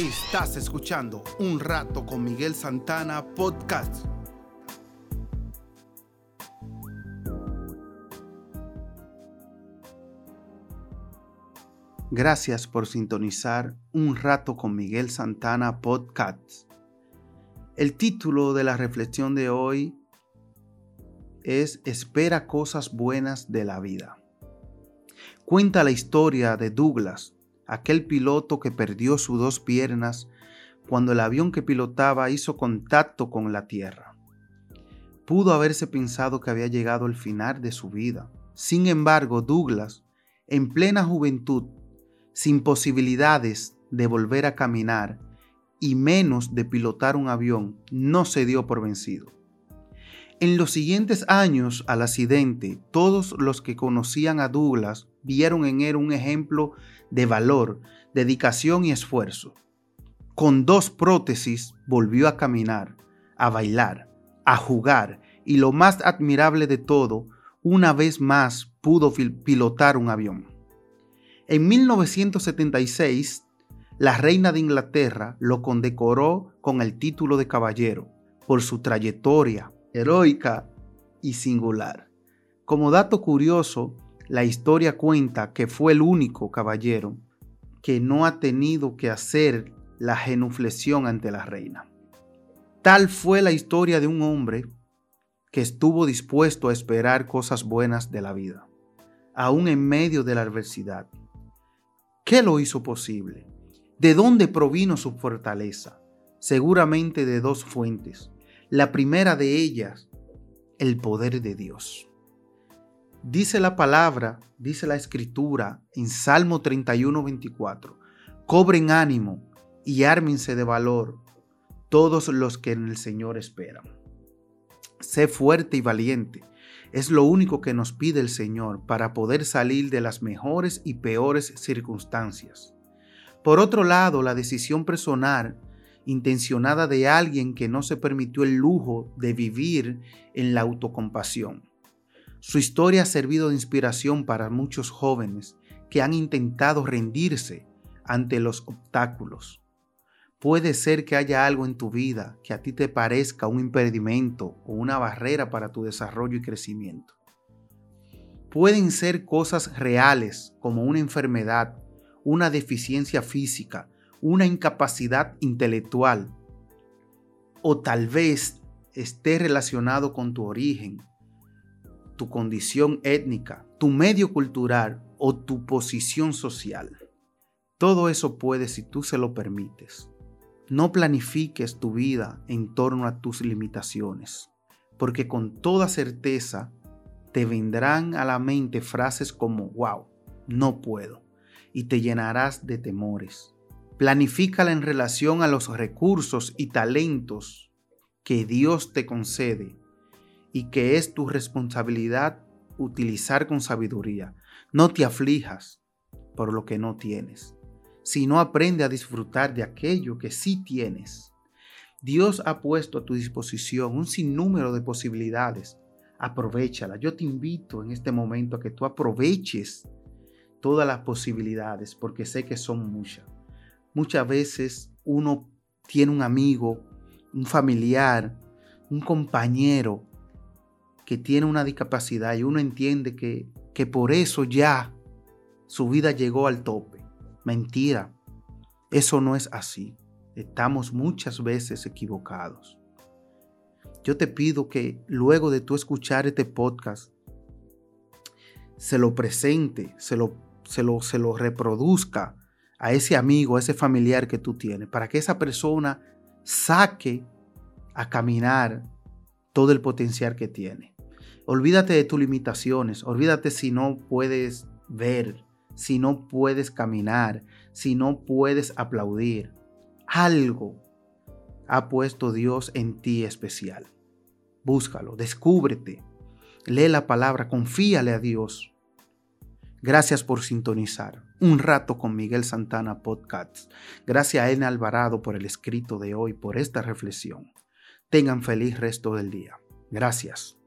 Estás escuchando Un Rato con Miguel Santana Podcast. Gracias por sintonizar Un Rato con Miguel Santana Podcast. El título de la reflexión de hoy es Espera cosas buenas de la vida. Cuenta la historia de Douglas, aquel piloto que perdió sus dos piernas cuando el avión que pilotaba hizo contacto con la tierra. Pudo haberse pensado que había llegado el final de su vida. Sin embargo, Douglas, en plena juventud, sin posibilidades de volver a caminar y menos de pilotar un avión, no se dio por vencido. En los siguientes años al accidente, todos los que conocían a Douglas vieron en él un ejemplo de valor, dedicación y esfuerzo. Con dos prótesis volvió a caminar, a bailar, a jugar y lo más admirable de todo, una vez más pudo pilotar un avión. En 1976, la reina de Inglaterra lo condecoró con el título de caballero por su trayectoria heroica y singular. Como dato curioso, la historia cuenta que fue el único caballero que no ha tenido que hacer la genuflexión ante la reina. Tal fue la historia de un hombre que estuvo dispuesto a esperar cosas buenas de la vida, aún en medio de la adversidad. ¿Qué lo hizo posible? ¿De dónde provino su fortaleza? Seguramente de dos fuentes. La primera de ellas, el poder de Dios. Dice la palabra, dice la escritura en Salmo 31, 24. Cobren ánimo y ármense de valor todos los que en el Señor esperan. Sé fuerte y valiente. Es lo único que nos pide el Señor para poder salir de las mejores y peores circunstancias. Por otro lado, la decisión personal intencionada de alguien que no se permitió el lujo de vivir en la autocompasión su historia ha servido de inspiración para muchos jóvenes que han intentado rendirse ante los obstáculos. Puede ser que haya algo en tu vida que a ti te parezca un impedimento o una barrera para tu desarrollo y crecimiento. Pueden ser cosas reales como una enfermedad, una deficiencia física, una incapacidad intelectual o tal vez esté relacionado con tu origen, tu condición étnica, tu medio cultural o tu posición social. Todo eso puede si tú se lo permites. No planifiques tu vida en torno a tus limitaciones, porque con toda certeza te vendrán a la mente frases como, wow, no puedo, y te llenarás de temores. Planifícala en relación a los recursos y talentos que Dios te concede y que es tu responsabilidad utilizar con sabiduría. No te aflijas por lo que no tienes, sino aprende a disfrutar de aquello que sí tienes. Dios ha puesto a tu disposición un sinnúmero de posibilidades. Aprovechala. Yo te invito en este momento a que tú aproveches todas las posibilidades porque sé que son muchas. Muchas veces uno tiene un amigo, un familiar, un compañero que tiene una discapacidad y uno entiende que, que por eso ya su vida llegó al tope. Mentira, eso no es así. Estamos muchas veces equivocados. Yo te pido que luego de tú escuchar este podcast, se lo presente, se lo, se lo, se lo reproduzca a ese amigo, a ese familiar que tú tienes, para que esa persona saque a caminar todo el potencial que tiene. Olvídate de tus limitaciones, olvídate si no puedes ver, si no puedes caminar, si no puedes aplaudir. Algo ha puesto Dios en ti especial. Búscalo, descúbrete, lee la palabra, confíale a Dios. Gracias por sintonizar. Un rato con Miguel Santana Podcast. Gracias a Ena Alvarado por el escrito de hoy, por esta reflexión. Tengan feliz resto del día. Gracias.